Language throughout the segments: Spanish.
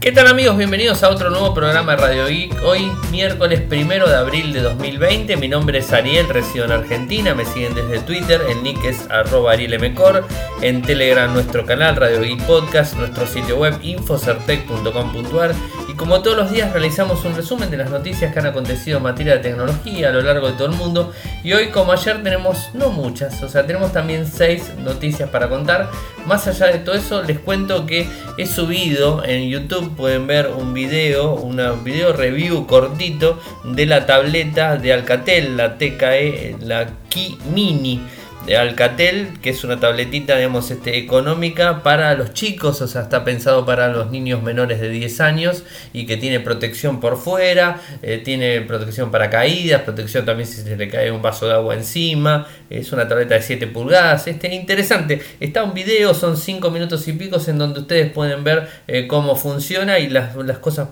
¿Qué tal amigos? Bienvenidos a otro nuevo programa de Radio Geek. Hoy miércoles primero de abril de 2020. Mi nombre es Ariel, resido en Argentina. Me siguen desde Twitter. El nick es arroba arielmcor. En Telegram nuestro canal Radio Geek Podcast. Nuestro sitio web infocertec.com.ar. Como todos los días realizamos un resumen de las noticias que han acontecido en materia de tecnología a lo largo de todo el mundo. Y hoy como ayer tenemos no muchas. O sea, tenemos también seis noticias para contar. Más allá de todo eso les cuento que he subido en YouTube pueden ver un video, una video review cortito de la tableta de Alcatel, la TKE, la Key Mini de Alcatel, que es una tabletita, digamos, este, económica para los chicos, o sea, está pensado para los niños menores de 10 años y que tiene protección por fuera, eh, tiene protección para caídas, protección también si se le cae un vaso de agua encima, es una tableta de 7 pulgadas, este, interesante, está un video, son 5 minutos y picos en donde ustedes pueden ver eh, cómo funciona y las, las cosas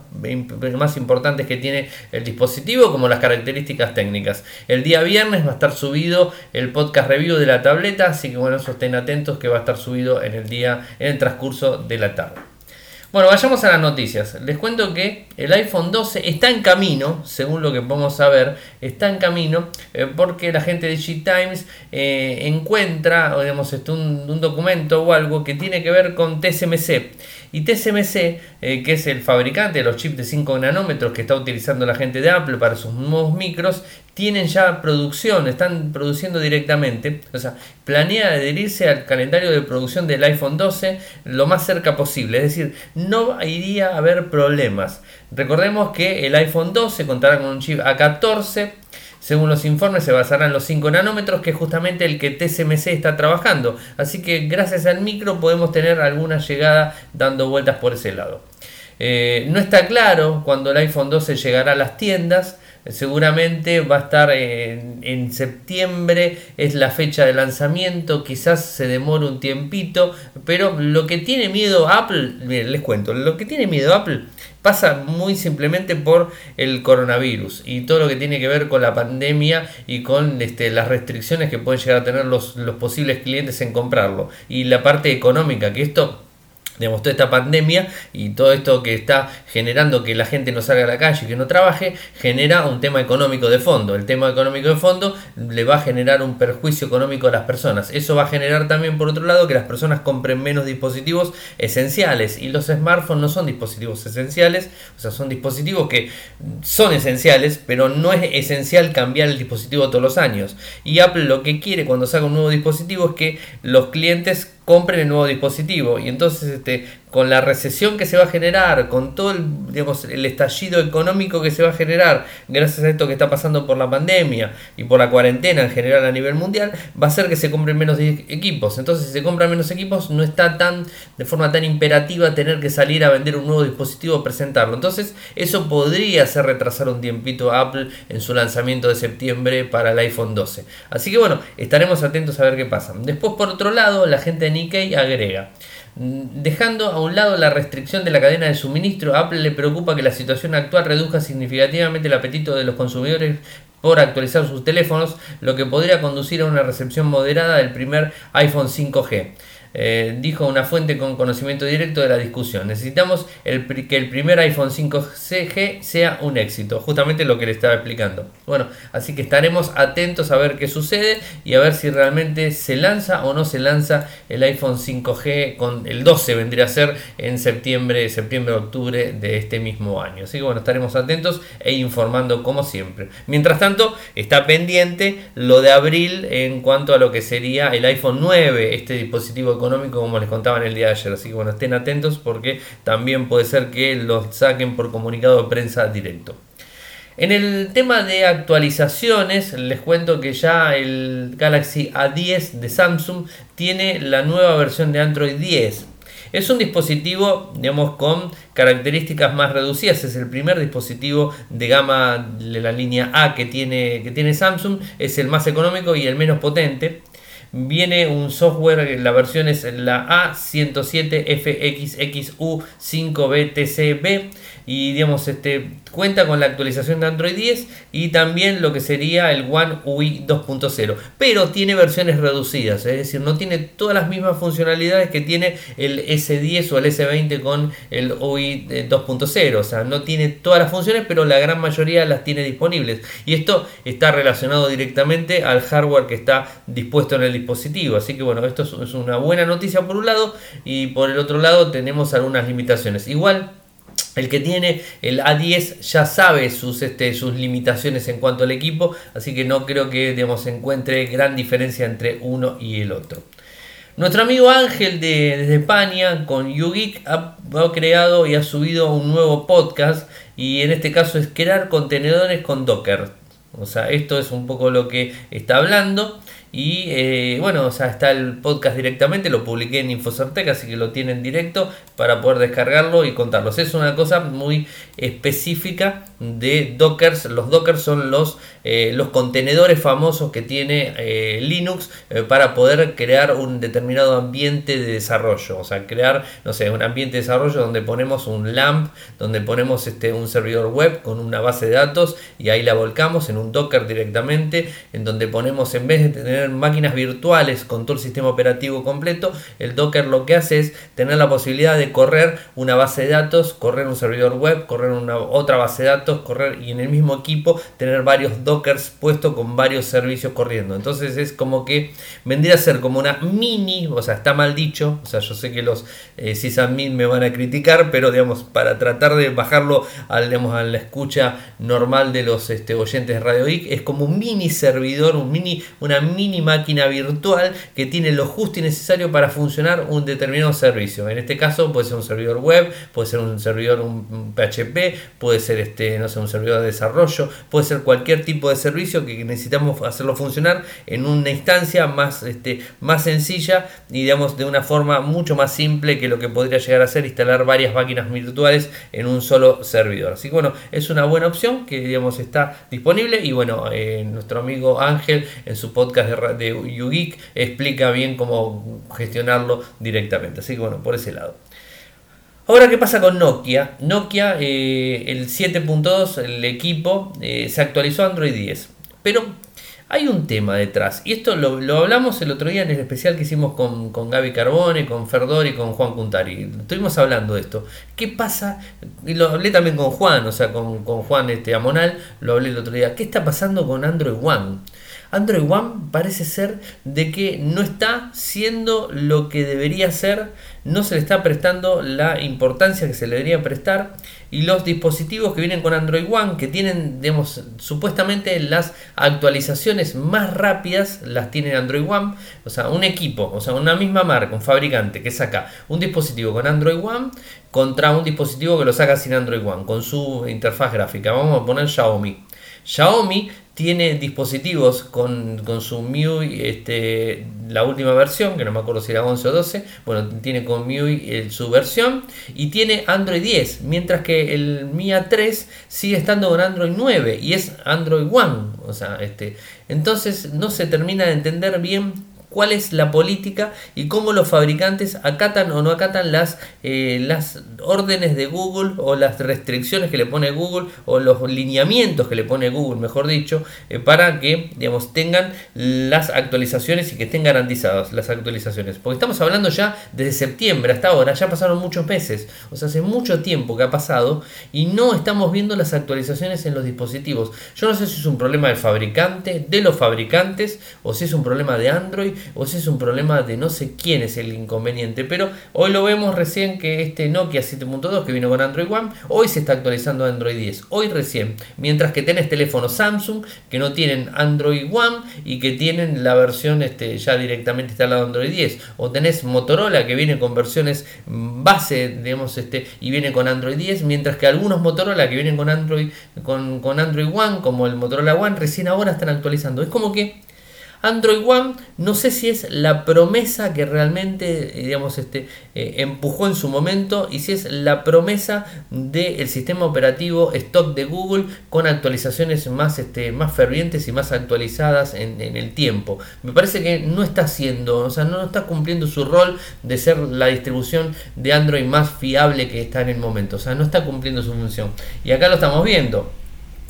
más importantes que tiene el dispositivo, como las características técnicas. El día viernes va a estar subido el podcast review de la tableta, así que bueno, estén atentos que va a estar subido en el día, en el transcurso de la tarde. Bueno, vayamos a las noticias. Les cuento que el iPhone 12 está en camino, según lo que podemos saber, está en camino eh, porque la gente de G-Times eh, encuentra digamos, este, un, un, documento o algo que tiene que ver con TSMC. Y TSMC, eh, que es el fabricante de los chips de 5 nanómetros que está utilizando la gente de Apple para sus nuevos micros, tienen ya producción, están produciendo directamente. O sea, planea adherirse al calendario de producción del iPhone 12 lo más cerca posible. Es decir, no iría a haber problemas. Recordemos que el iPhone 12 contará con un chip A14 según los informes se basará en los 5 nanómetros, que es justamente el que TSMC está trabajando. Así que gracias al micro podemos tener alguna llegada dando vueltas por ese lado. Eh, no está claro cuando el iPhone 12 llegará a las tiendas. Seguramente va a estar en, septiembre, es la fecha de lanzamiento, quizás se demore un tiempito, pero lo que tiene miedo Apple, les cuento, lo que tiene miedo Apple pasa muy simplemente por el coronavirus y todo lo que tiene que ver con la pandemia y con este, las restricciones que pueden llegar a tener los, los posibles clientes en comprarlo. Y la parte económica, que esto digamos, toda esta pandemia y todo esto que está generando que la gente no salga a la calle que no trabaje, genera un tema económico de fondo. El tema económico de fondo le va a generar un perjuicio económico a las personas. Eso va a generar también, por otro lado, que las personas compren menos dispositivos esenciales. Y los smartphones no son dispositivos esenciales, o sea, son dispositivos que son esenciales, pero no es esencial cambiar el dispositivo todos los años. Y Apple lo que quiere cuando saca un nuevo dispositivo es que los clientes compren el nuevo dispositivo. Y entonces, este, con la recesión que se va a generar, con todo el, digamos, el estallido económico que se va a generar, gracias a esto que está pasando por la pandemia y por la cuarentena en general a nivel mundial, va a ser que se compren menos equipos. Entonces, si se compran menos equipos, no está tan, de forma tan imperativa tener que salir a vender un nuevo dispositivo o presentarlo. Entonces, eso podría hacer retrasar un tiempito Apple en su lanzamiento de septiembre para el iPhone 12. Así que bueno, estaremos atentos a ver qué pasa. Después, por otro lado, la gente de Nikkei agrega. Mm, dejando a un lado la restricción de la cadena de suministro, Apple le preocupa que la situación actual reduzca significativamente el apetito de los consumidores por actualizar sus teléfonos, lo que podría conducir a una recepción moderada del primer iPhone 5G. Eh, dijo una fuente con conocimiento directo de la discusión. Necesitamos que el primer iPhone 5G sea un éxito, justamente lo que le estaba explicando. Bueno, así que estaremos atentos a ver qué sucede y a ver si realmente se lanza o no se lanza el iPhone 5G con el 12 vendría a ser en septiembre, septiembre, octubre de este mismo año. Así que bueno, estaremos atentos e informando como siempre. Mientras tanto, está pendiente lo de abril en cuanto a lo que sería el iPhone 9, este dispositivo económico como les contaba en el día de ayer. Así que bueno, estén atentos porque también puede ser que los saquen por comunicado de prensa directo. En el tema de actualizaciones, les cuento que ya el Galaxy A10 de Samsung tiene la nueva versión de Android 10. Es un dispositivo, digamos, con características más reducidas. Es el primer dispositivo de gama de la línea A que tiene, que tiene Samsung. Es el más económico y el menos potente viene un software, la versión es la A107FXXU5BTCB y digamos este cuenta con la actualización de Android 10 y también lo que sería el One UI 2.0, pero tiene versiones reducidas, es decir, no tiene todas las mismas funcionalidades que tiene el S10 o el S20 con el UI 2.0, o sea, no tiene todas las funciones, pero la gran mayoría las tiene disponibles. Y esto está relacionado directamente al hardware que está dispuesto en el dispositivo, así que bueno, esto es una buena noticia por un lado y por el otro lado tenemos algunas limitaciones. Igual el que tiene el A10 ya sabe sus, este, sus limitaciones en cuanto al equipo, así que no creo que digamos, se encuentre gran diferencia entre uno y el otro. Nuestro amigo Ángel de, desde España con YouGeek ha, ha, creado y ha subido un nuevo podcast y en este caso es crear contenedores con Docker. O sea, esto es un poco lo que está hablando. Y eh, bueno, o sea, está el podcast directamente, lo publiqué en Infocertec, así que lo tienen directo para poder descargarlo y contarlos. Es una cosa muy específica de Dockers. Los Dockers son los, eh, los contenedores famosos que tiene eh, Linux para poder crear un determinado ambiente de desarrollo. O sea, crear, no sé, un ambiente de desarrollo donde ponemos un LAMP, donde ponemos este, un servidor web con una base de datos y ahí la volcamos en un Docker directamente, en donde ponemos en vez de tener máquinas virtuales con todo el sistema operativo completo, el Docker lo que hace es tener la posibilidad de correr una base de datos, correr un servidor web, correr una otra base de datos, correr y en el mismo equipo tener varios Dockers puestos con varios servicios corriendo. Entonces es como que vendría a ser como una mini, o sea, está mal dicho, o sea, yo sé que los eh, sysadmin me van a criticar, pero digamos, para tratar de bajarlo al, digamos, a la escucha normal de los este, oyentes de Radio Geek, es como un mini servidor, un mini, una mini máquina virtual que tiene lo justo y necesario para funcionar un determinado servicio. En este caso puede ser un servidor web, puede ser un servidor un PHP, puede ser este, no sé, un servidor de desarrollo, puede ser cualquier tipo de servicio que necesitamos hacerlo funcionar en una instancia más, este, más sencilla y digamos de una forma mucho más simple que lo que podría llegar a ser instalar varias máquinas virtuales en un solo servidor. Así que bueno, es una buena opción que digamos está disponible y bueno, eh, nuestro amigo Ángel en su podcast de de YouGeek explica bien cómo gestionarlo directamente. Así que bueno, por ese lado. Ahora, ¿qué pasa con Nokia? Nokia, eh, el 7.2, el equipo, eh, se actualizó Android 10. Pero hay un tema detrás. Y esto lo, hablamos el otro día en el especial que hicimos con, con Gaby Carbone, con Ferdor y con Juan Cuntari. Estuvimos hablando de esto. ¿Qué pasa? Y lo hablé también con Juan, o sea, con, con Juan este, Amonal, lo hablé el otro día. ¿Qué está pasando con Android One? Android One parece ser de que no está siendo lo que debería ser, no se le está prestando la importancia que se le debería prestar y los dispositivos que vienen con Android One, que tienen, supuestamente las actualizaciones más rápidas, las tiene Android One, o sea, un equipo, o sea, una misma marca, un fabricante que saca un dispositivo con Android One contra un dispositivo que lo saca sin Android One, con su interfaz gráfica. Vamos a poner Xiaomi. Xiaomi tiene dispositivos con, su MIUI, este, la última versión, que no me acuerdo si era 11 o 12, bueno, tiene con MIUI su versión y tiene Android 10, mientras que el MIA 3 sigue estando con Android 9 y es Android One, o sea, este, entonces no se termina de entender bien cuál es la política y cómo los fabricantes acatan o no acatan las, eh, las órdenes de Google o las restricciones que le pone Google o los lineamientos que le pone Google, mejor dicho, eh, para que digamos, tengan las actualizaciones y que estén garantizadas las actualizaciones. Porque estamos hablando ya desde septiembre hasta ahora, ya pasaron muchos meses, o sea, hace mucho tiempo que ha pasado y no estamos viendo las actualizaciones en los dispositivos. Yo no sé si es un problema del fabricante, de los fabricantes, o si es un problema de Android, o si es un problema de no sé quién es el inconveniente. Pero hoy lo vemos recién que este Nokia 7.2 que vino con Android One, hoy se está actualizando a Android 10, hoy recién. Mientras que tenés teléfonos Samsung que no tienen Android One y que tienen la versión este, ya directamente instalada Android 10. O tenés Motorola que viene con versiones base, digamos, este, y viene con Android 10, mientras que algunos Motorola que vienen con Android, con, con Android One, como el Motorola One, recién ahora están actualizando. Es como que Android One no sé si es la promesa que realmente digamos, este, eh, empujó en su momento y si es la promesa del sistema operativo stock de Google con actualizaciones más, este, más fervientes y más actualizadas en, el tiempo. Me parece que no está haciendo, o sea, no está cumpliendo su rol de ser la distribución de Android más fiable que está en el momento, o sea, no está cumpliendo su función. Y acá lo estamos viendo.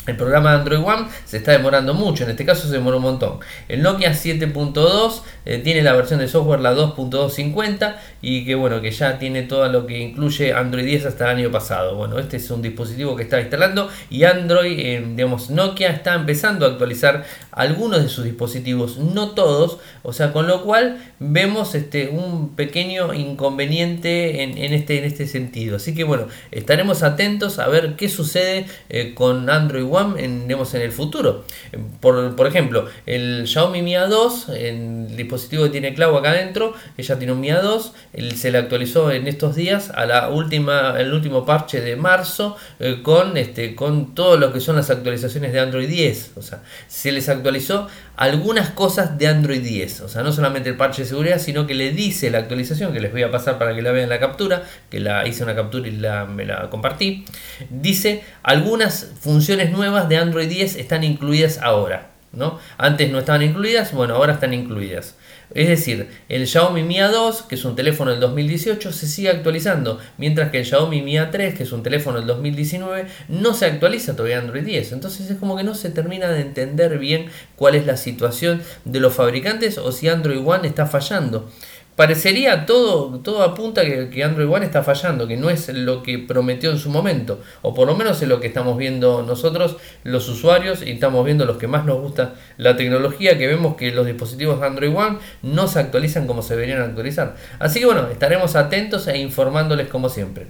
El programa de Android One se está demorando mucho, en este caso se demoró un montón. El Nokia 7.2 eh, tiene la versión de software la 2.250 y que bueno, que ya tiene todo lo que incluye Android 10 hasta el año pasado. Bueno, este es un dispositivo que está instalando y Android, eh, digamos, Nokia está empezando a actualizar algunos de sus dispositivos, no todos, o sea, con lo cual vemos este, un pequeño inconveniente en, este, en este sentido. Así que bueno, estaremos atentos a ver qué sucede eh, con Android One en, en el futuro. Por, ejemplo, el Xiaomi Mi A2, el dispositivo que tiene clavo acá adentro, ella tiene un Mi A2, se le actualizó en estos días a la última, el último parche de marzo eh, con, este, con todo lo que son las actualizaciones de Android 10. O sea, se les actualizó algunas cosas de Android 10. O sea, no solamente el parche de seguridad, sino que le dice la actualización, que les voy a pasar para que la vean la captura, que la hice una captura y la, me la compartí. Dice algunas funciones nuevas de Android 10 están incluidas ahora. ¿no? Antes no estaban incluidas, bueno, ahora están incluidas. Es decir, el Xiaomi Mi A2, que es un teléfono del 2018, se sigue actualizando, mientras que el Xiaomi Mi A3, que es un teléfono del 2019, no se actualiza todavía Android 10. Entonces es como que no se termina de entender bien cuál es la situación de los fabricantes o si Android One está fallando parecería todo, todo apunta que, que, Android One está fallando, que no es lo que prometió en su momento, o por lo menos es lo que estamos viendo nosotros, los usuarios, y estamos viendo los que más nos gusta la tecnología, que vemos que los dispositivos Android One no se actualizan como se deberían actualizar. Así que bueno, estaremos atentos e informándoles como siempre.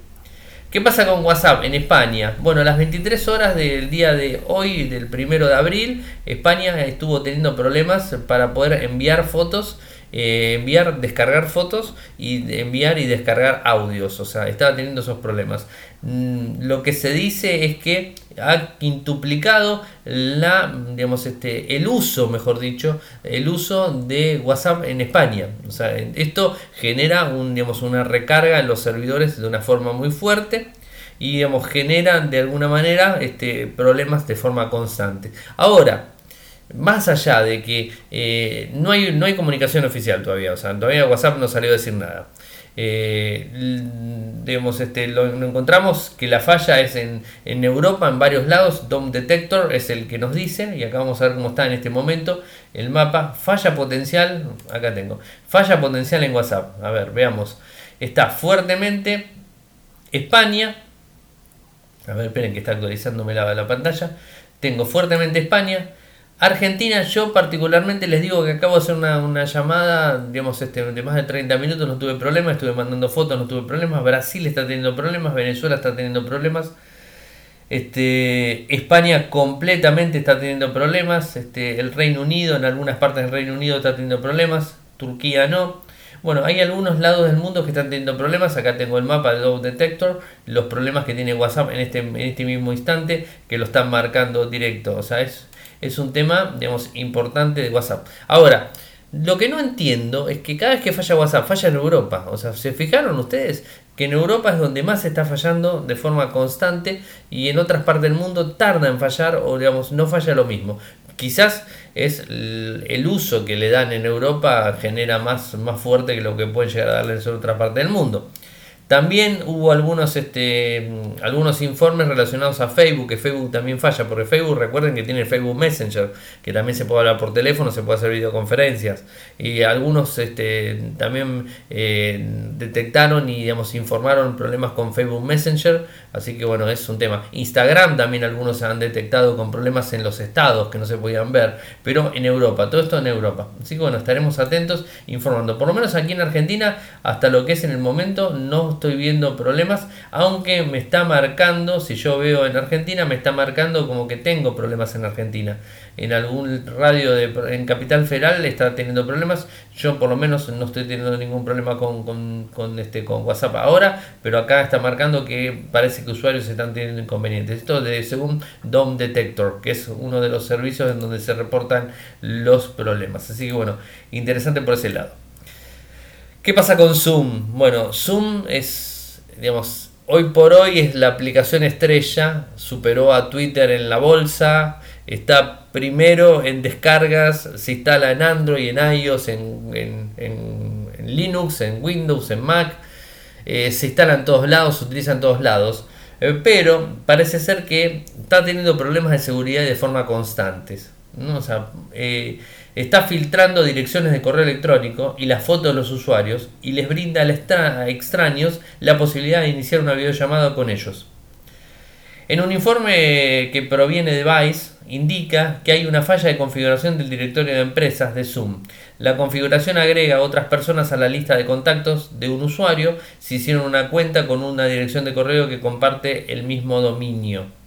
¿Qué pasa con WhatsApp en España? Bueno, a las 23 horas del día de hoy, del primero de abril, España estuvo teniendo problemas para poder enviar fotos eh, enviar, descargar fotos y enviar y descargar audios. O sea, estaba teniendo esos problemas. Mm, lo que se dice es que ha quintuplicado la, digamos, este, el uso, mejor dicho, el uso de WhatsApp en España. O sea, esto genera digamos, una recarga en los servidores de una forma muy fuerte y digamos, genera de alguna manera este, problemas de forma constante. Ahora, más allá de que eh, no, hay, no hay comunicación oficial todavía, o sea, todavía WhatsApp no salió a decir nada. Eh, este, lo, encontramos que la falla es en, en, Europa, en varios lados. DOM Detector es el que nos dice, y acá vamos a ver cómo está en este momento el mapa. Falla potencial, acá tengo, falla potencial en WhatsApp. A ver, veamos. Está fuertemente España. A ver, esperen que está actualizándome la, la pantalla. Tengo fuertemente España. Argentina, yo particularmente les digo que acabo de hacer una, llamada, digamos, este, de más de 30 minutos, no tuve problemas, estuve mandando fotos, no tuve problemas, Brasil está teniendo problemas, Venezuela está teniendo problemas, este, España completamente está teniendo problemas, este, el Reino Unido, en algunas partes del Reino Unido está teniendo problemas, Turquía no. Bueno, hay algunos lados del mundo que están teniendo problemas. Acá tengo el mapa de Dove Detector, los problemas que tiene WhatsApp en este, en este mismo instante, que lo están marcando directo. O sea, es es un tema, digamos, importante de WhatsApp. Ahora, lo que no entiendo es que cada vez que falla WhatsApp, falla en Europa. O sea, ¿se fijaron ustedes que en Europa es donde más se está fallando de forma constante y en otras partes del mundo tarda en fallar o digamos no falla lo mismo? Quizás es el uso que le dan en Europa genera más, más fuerte que lo que pueden llegar a darles en otra parte del mundo. También hubo algunos, este, algunos informes relacionados a Facebook, que Facebook también falla, porque Facebook, recuerden que tiene Facebook Messenger, que también se puede hablar por teléfono, se puede hacer videoconferencias. Y algunos este, también eh, detectaron y digamos, informaron problemas con Facebook Messenger, así que bueno, es un tema. Instagram también algunos han detectado con problemas en los estados que no se podían ver, pero en Europa, todo esto en Europa. Así que bueno, estaremos atentos informando. Por lo menos aquí en Argentina, hasta lo que es en el momento, no estoy viendo problemas, aunque me está marcando, si yo veo en Argentina, me está marcando como que tengo problemas en Argentina. En algún radio de, en Capital Federal está teniendo problemas, yo por lo menos no estoy teniendo ningún problema con, este, con WhatsApp ahora, pero acá está marcando que parece que usuarios están teniendo inconvenientes. Esto de, según DOM Detector, que es uno de los servicios en donde se reportan los problemas. Así que bueno, interesante por ese lado. ¿Qué pasa con Zoom? Bueno, Zoom es, digamos, hoy por hoy es la aplicación estrella, superó a Twitter en la bolsa, está primero en descargas, se instala en Android, en iOS, en, Linux, en Windows, en Mac, eh, se instala en todos lados, se utiliza en todos lados, eh, pero parece ser que está teniendo problemas de seguridad de forma constantes. ¿no? O sea, eh, está filtrando direcciones de correo electrónico y las fotos de los usuarios y les brinda a extraños la posibilidad de iniciar una videollamada con ellos. En un informe que proviene de Vice, indica que hay una falla de configuración del directorio de empresas de Zoom. La configuración agrega a otras personas a la lista de contactos de un usuario si hicieron una cuenta con una dirección de correo que comparte el mismo dominio.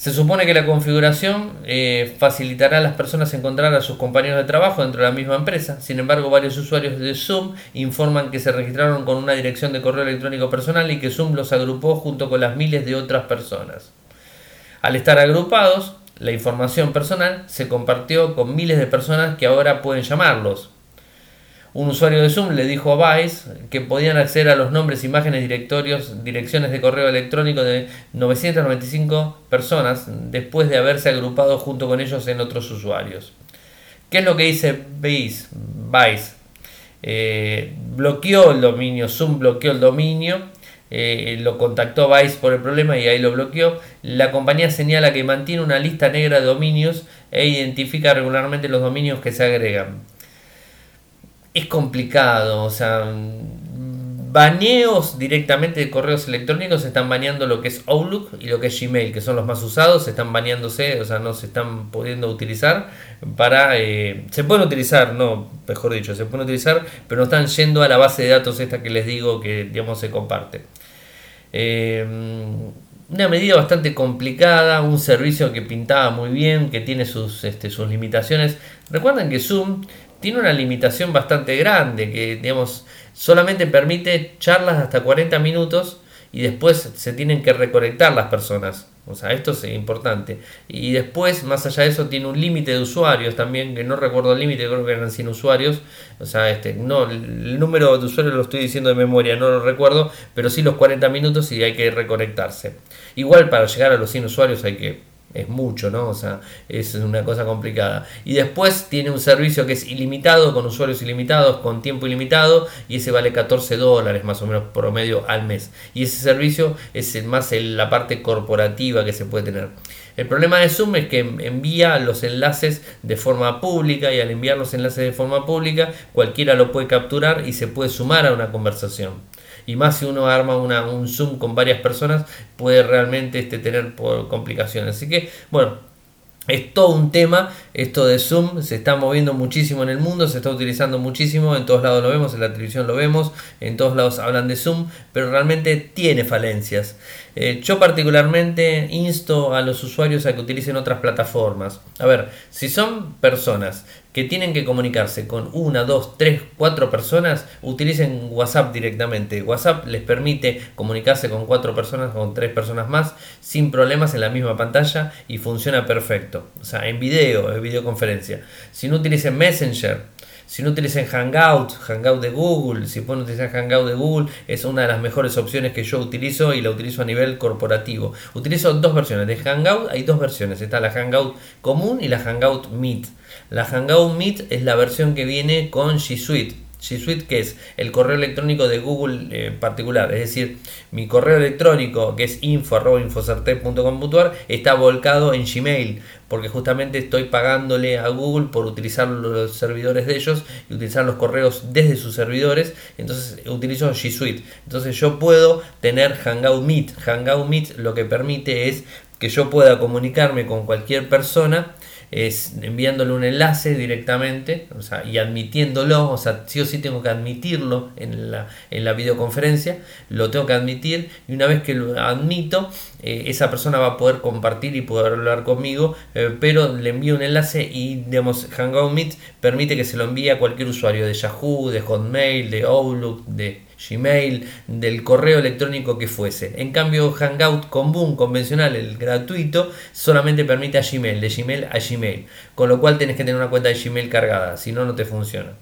Se supone que la configuración eh, facilitará a las personas encontrar a sus compañeros de trabajo dentro de la misma empresa. Sin embargo, varios usuarios de Zoom informan que se registraron con una dirección de correo electrónico personal y que Zoom los agrupó junto con las miles de otras personas. Al estar agrupados, la información personal se compartió con miles de personas que ahora pueden llamarlos. Un usuario de Zoom le dijo a Vice que podían acceder a los nombres, imágenes, directorios, direcciones de correo electrónico de 995 personas después de haberse agrupado junto con ellos en otros usuarios. ¿Qué es lo que dice Vice? Vice eh, bloqueó el dominio, Zoom bloqueó el dominio, eh, lo contactó Vice por el problema y ahí lo bloqueó. La compañía señala que mantiene una lista negra de dominios e identifica regularmente los dominios que se agregan es complicado, o sea, baneos directamente de correos electrónicos están baneando lo que es Outlook y lo que es Gmail, que son los más usados, están baneándose, o sea, no se están pudiendo utilizar para... Eh, se pueden utilizar, no, mejor dicho, se pueden utilizar, pero no están yendo a la base de datos esta que les digo que, digamos, se comparte. Eh, una medida bastante complicada, un servicio que pintaba muy bien, que tiene sus, este, sus limitaciones. Recuerden que Zoom tiene una limitación bastante grande, que digamos, solamente permite charlas hasta 40 minutos y después se tienen que reconectar las personas. O sea, esto es importante. Y después, más allá de eso, tiene un límite de usuarios también, que no recuerdo el límite, creo que eran 100 usuarios. O sea, este, no, el número de usuarios lo estoy diciendo de memoria, no lo recuerdo, pero sí los 40 minutos y hay que reconectarse. Igual para llegar a los 100 usuarios hay que es mucho, ¿no? O sea, es una cosa complicada. Y después tiene un servicio que es ilimitado, con usuarios ilimitados, con tiempo ilimitado, y ese vale 14 dólares más o menos promedio al mes. Y ese servicio es más la parte corporativa que se puede tener. El problema de Zoom es que envía los enlaces de forma pública y al enviar los enlaces de forma pública cualquiera lo puede capturar y se puede sumar a una conversación y más si uno arma una, un Zoom con varias personas, puede realmente este, tener complicaciones. Así que, bueno, es todo un tema, esto de Zoom se está moviendo muchísimo en el mundo, se está utilizando muchísimo, en todos lados lo vemos, en la televisión lo vemos, en todos lados hablan de Zoom, pero realmente tiene falencias. Eh, yo particularmente insto a los usuarios a que utilicen otras plataformas. A ver, si son personas que tienen que comunicarse con una, dos, tres, cuatro personas, utilicen WhatsApp directamente. WhatsApp les permite comunicarse con cuatro personas, con tres personas más, sin problemas en la misma pantalla y funciona perfecto. O sea, en video, en videoconferencia. Si no utilicen Messenger, si no utilicen Hangout, Hangout de Google, si pueden utilizar Hangout de Google, es una de las mejores opciones que yo utilizo y la utilizo a nivel corporativo. Utilizo dos versiones de Hangout, hay dos versiones, está la Hangout común y la Hangout Meet. La Hangout Meet es la versión que viene con G Suite. G Suite que es el correo electrónico de Google en particular, es decir, mi correo electrónico que es info.infocerte.com.ar está volcado en Gmail, porque justamente estoy pagándole a Google por utilizar los servidores de ellos y utilizar los correos desde sus servidores, entonces utilizo G Suite. Entonces yo puedo tener Hangout Meet. Hangout Meet lo que permite es que yo pueda comunicarme con cualquier persona es enviándole un enlace directamente o sea, y admitiéndolo, o sea, sí o sí tengo que admitirlo en la, en la videoconferencia, lo tengo que admitir y una vez que lo admito, eh, esa persona va a poder compartir y poder hablar conmigo, eh, pero le envío un enlace y digamos, Hangout Meet permite que se lo envíe a cualquier usuario de Yahoo, de Hotmail, de Outlook, de Gmail, del correo electrónico que fuese. En cambio, Hangout común, convencional, el gratuito, solamente permite a Gmail, de Gmail a Gmail. Con lo cual tenés que tener una cuenta de Gmail cargada, si no, no te funciona.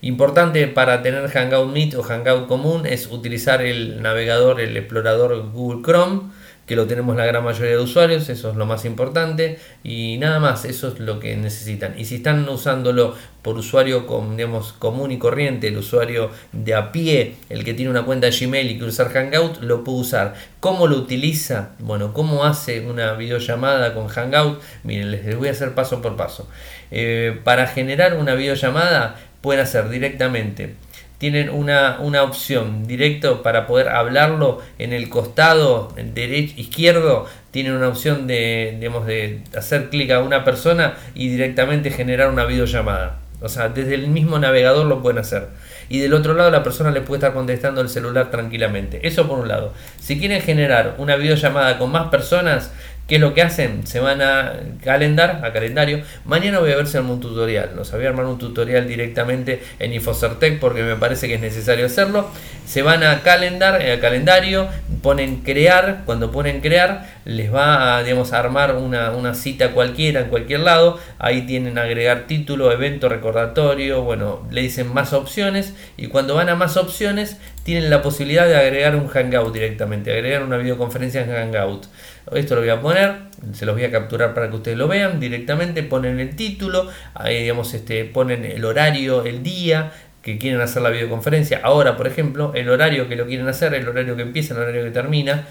Importante para tener Hangout Meet o Hangout común es utilizar el navegador, el explorador Google Chrome que lo tenemos la gran mayoría de usuarios, eso es lo más importante y nada más, eso es lo que necesitan. Y si están usándolo por usuario común y corriente, el usuario de a pie, el que tiene una cuenta de Gmail y quiere usar Hangout, lo puede usar. ¿Cómo lo utiliza? Bueno, ¿cómo hace una videollamada con Hangout? Miren, les voy a hacer paso por paso. Eh, para generar una videollamada pueden hacer directamente tienen una, opción directo para poder hablarlo en el costado derecho izquierdo tienen una opción de, digamos, de hacer clic a una persona y directamente generar una videollamada. O sea desde el mismo navegador lo pueden hacer. Y del otro lado la persona le puede estar contestando el celular tranquilamente. Eso por un lado. Si quieren generar una videollamada con más personas ¿Qué es lo que hacen? Se van a calendar, a calendario. Mañana voy a ver si armo un tutorial. Nos voy a armar un tutorial directamente en Infocertec porque me parece que es necesario hacerlo. Se van a calendar, eh, a calendario, ponen crear. Cuando ponen crear, les va a, digamos, armar una, una cita cualquiera en cualquier lado. Ahí tienen agregar título, evento, recordatorio. Bueno, le dicen más opciones. Y cuando van a más opciones, tienen la posibilidad de agregar un Hangout directamente, agregar una videoconferencia en Hangout. Esto lo voy a poner, se los voy a capturar para que ustedes lo vean directamente, ponen el título, ahí digamos este, ponen el horario, el día que quieren hacer la videoconferencia. Ahora, por ejemplo, el horario que lo quieren hacer, el horario que empieza, el horario que termina,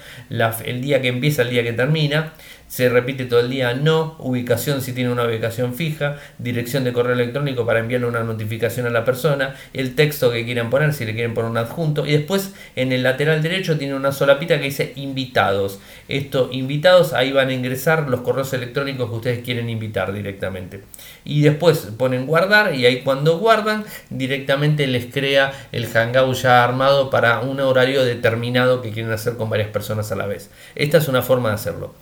el día que empieza, el día que termina se repite todo el día no, ubicación si tiene una ubicación fija, dirección de correo electrónico para enviarle una notificación a la persona, el texto que quieran poner si le quieren poner un adjunto y después en el lateral derecho tiene una solapita que dice invitados. Esto, invitados, ahí van a ingresar los correos electrónicos que ustedes quieren invitar directamente. Y después ponen guardar y ahí cuando guardan directamente les crea el Hangout ya armado para un horario determinado que quieren hacer con varias personas a la vez. Esta es una forma de hacerlo.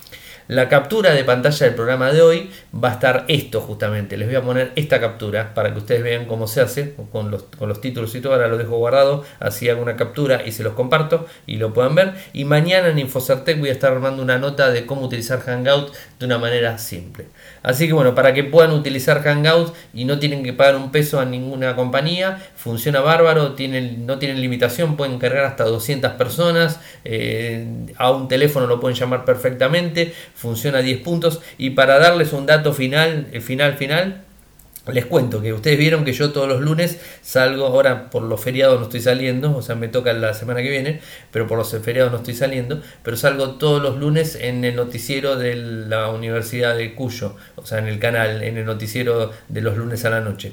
La captura de pantalla del programa de hoy va a estar esto justamente. Les voy a poner esta captura para que ustedes vean cómo se hace con los, con los títulos y todo. Ahora lo dejo guardado, así hago una captura y se los comparto y lo puedan ver. Y mañana en Infocertec voy a estar armando una nota de cómo utilizar Hangout de una manera simple. Así que bueno, para que puedan utilizar Hangout y no tienen que pagar un peso a ninguna compañía, funciona bárbaro, tienen, no tienen limitación, pueden cargar hasta 200 personas, eh, a un teléfono lo pueden llamar perfectamente, funciona a 10 puntos y para darles un dato final, el final final, les cuento que ustedes vieron que yo todos los lunes salgo, ahora por los feriados no estoy saliendo, o sea, me toca la semana que viene, pero por los feriados no estoy saliendo, pero salgo todos los lunes en el noticiero de la Universidad de Cuyo, o sea, en el canal, en el noticiero de los lunes a la noche.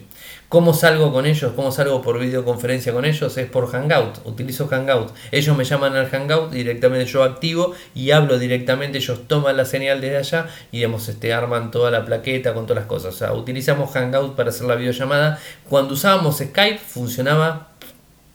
¿Cómo salgo con ellos? ¿Cómo salgo por videoconferencia con ellos? Es por Hangout. Utilizo Hangout. Ellos me llaman al Hangout, directamente yo activo y hablo directamente. Ellos toman la señal desde allá y digamos, este, arman toda la plaqueta con todas las cosas. O sea, utilizamos Hangout para hacer la videollamada. Cuando usábamos Skype funcionaba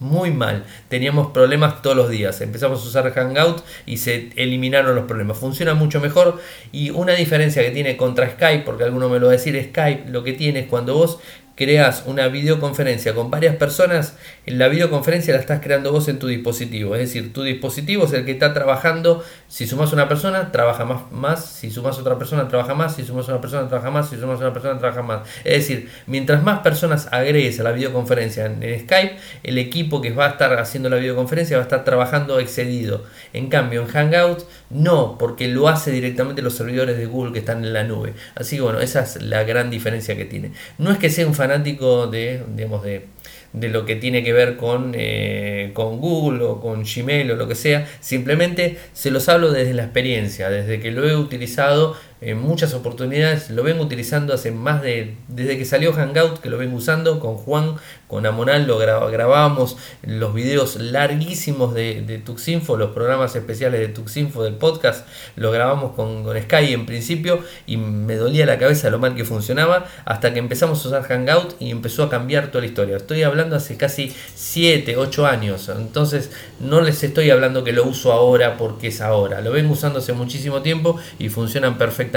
muy mal. Teníamos problemas todos los días. Empezamos a usar Hangout y se eliminaron los problemas. Funciona mucho mejor y una diferencia que tiene contra Skype, porque alguno me lo va a decir, Skype lo que tiene es cuando vos creas una videoconferencia con varias personas, en la videoconferencia la estás creando vos en tu dispositivo. Es decir, tu dispositivo es el que está trabajando. Si sumas una persona, trabaja más, más. Si sumas otra persona, trabaja más. Si sumas una persona, trabaja más. Si sumas una persona, trabaja más. Es decir, mientras más personas agregues a la videoconferencia en, Skype, el equipo que va a estar haciendo la videoconferencia va a estar trabajando excedido. En cambio, en Hangout, no, porque lo hace directamente los servidores de Google que están en la nube. Así que bueno, esa es la gran diferencia que tiene. No es que sea un fanático de, digamos, de, de lo que tiene que ver con, eh, con Google o con Gmail o lo que sea, simplemente se los hablo desde la experiencia, desde que lo he utilizado en muchas oportunidades, lo vengo utilizando hace más de, desde que salió Hangout, que lo vengo usando con Juan, con Amonal, lo grabábamos los videos larguísimos de, de, Tuxinfo, los programas especiales de Tuxinfo del podcast, lo grabamos con, con Sky en principio y me dolía la cabeza lo mal que funcionaba hasta que empezamos a usar Hangout y empezó a cambiar toda la historia. Estoy hablando hace casi 7, 8 años, entonces no les estoy hablando que lo uso ahora porque es ahora, lo vengo usando hace muchísimo tiempo y funcionan perfectamente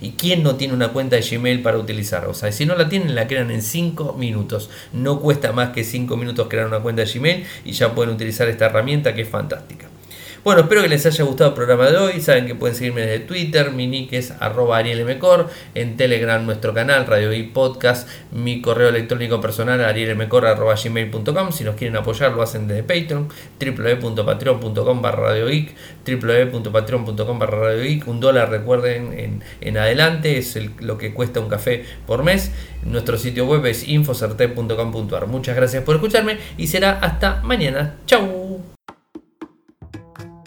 ¿Y quién no tiene una cuenta de Gmail para utilizar? O sea, si no la tienen, la crean en 5 minutos. No cuesta más que 5 minutos crear una cuenta de Gmail y ya pueden utilizar esta herramienta que es fantástica. Bueno, espero que les haya gustado el programa de hoy. Saben que pueden seguirme desde Twitter, mi nick es arroba arielmcor, en Telegram nuestro canal, Radio y Podcast, mi correo electrónico personal arielmcor arroba gmail.com. Si nos quieren apoyar lo hacen desde Patreon, www.patreon.com barra www.patreon.com barra Un dólar, recuerden, en, adelante es lo que cuesta un café por mes. Nuestro sitio web es infocerte.com.ar. Muchas gracias por escucharme y será hasta mañana. Chau.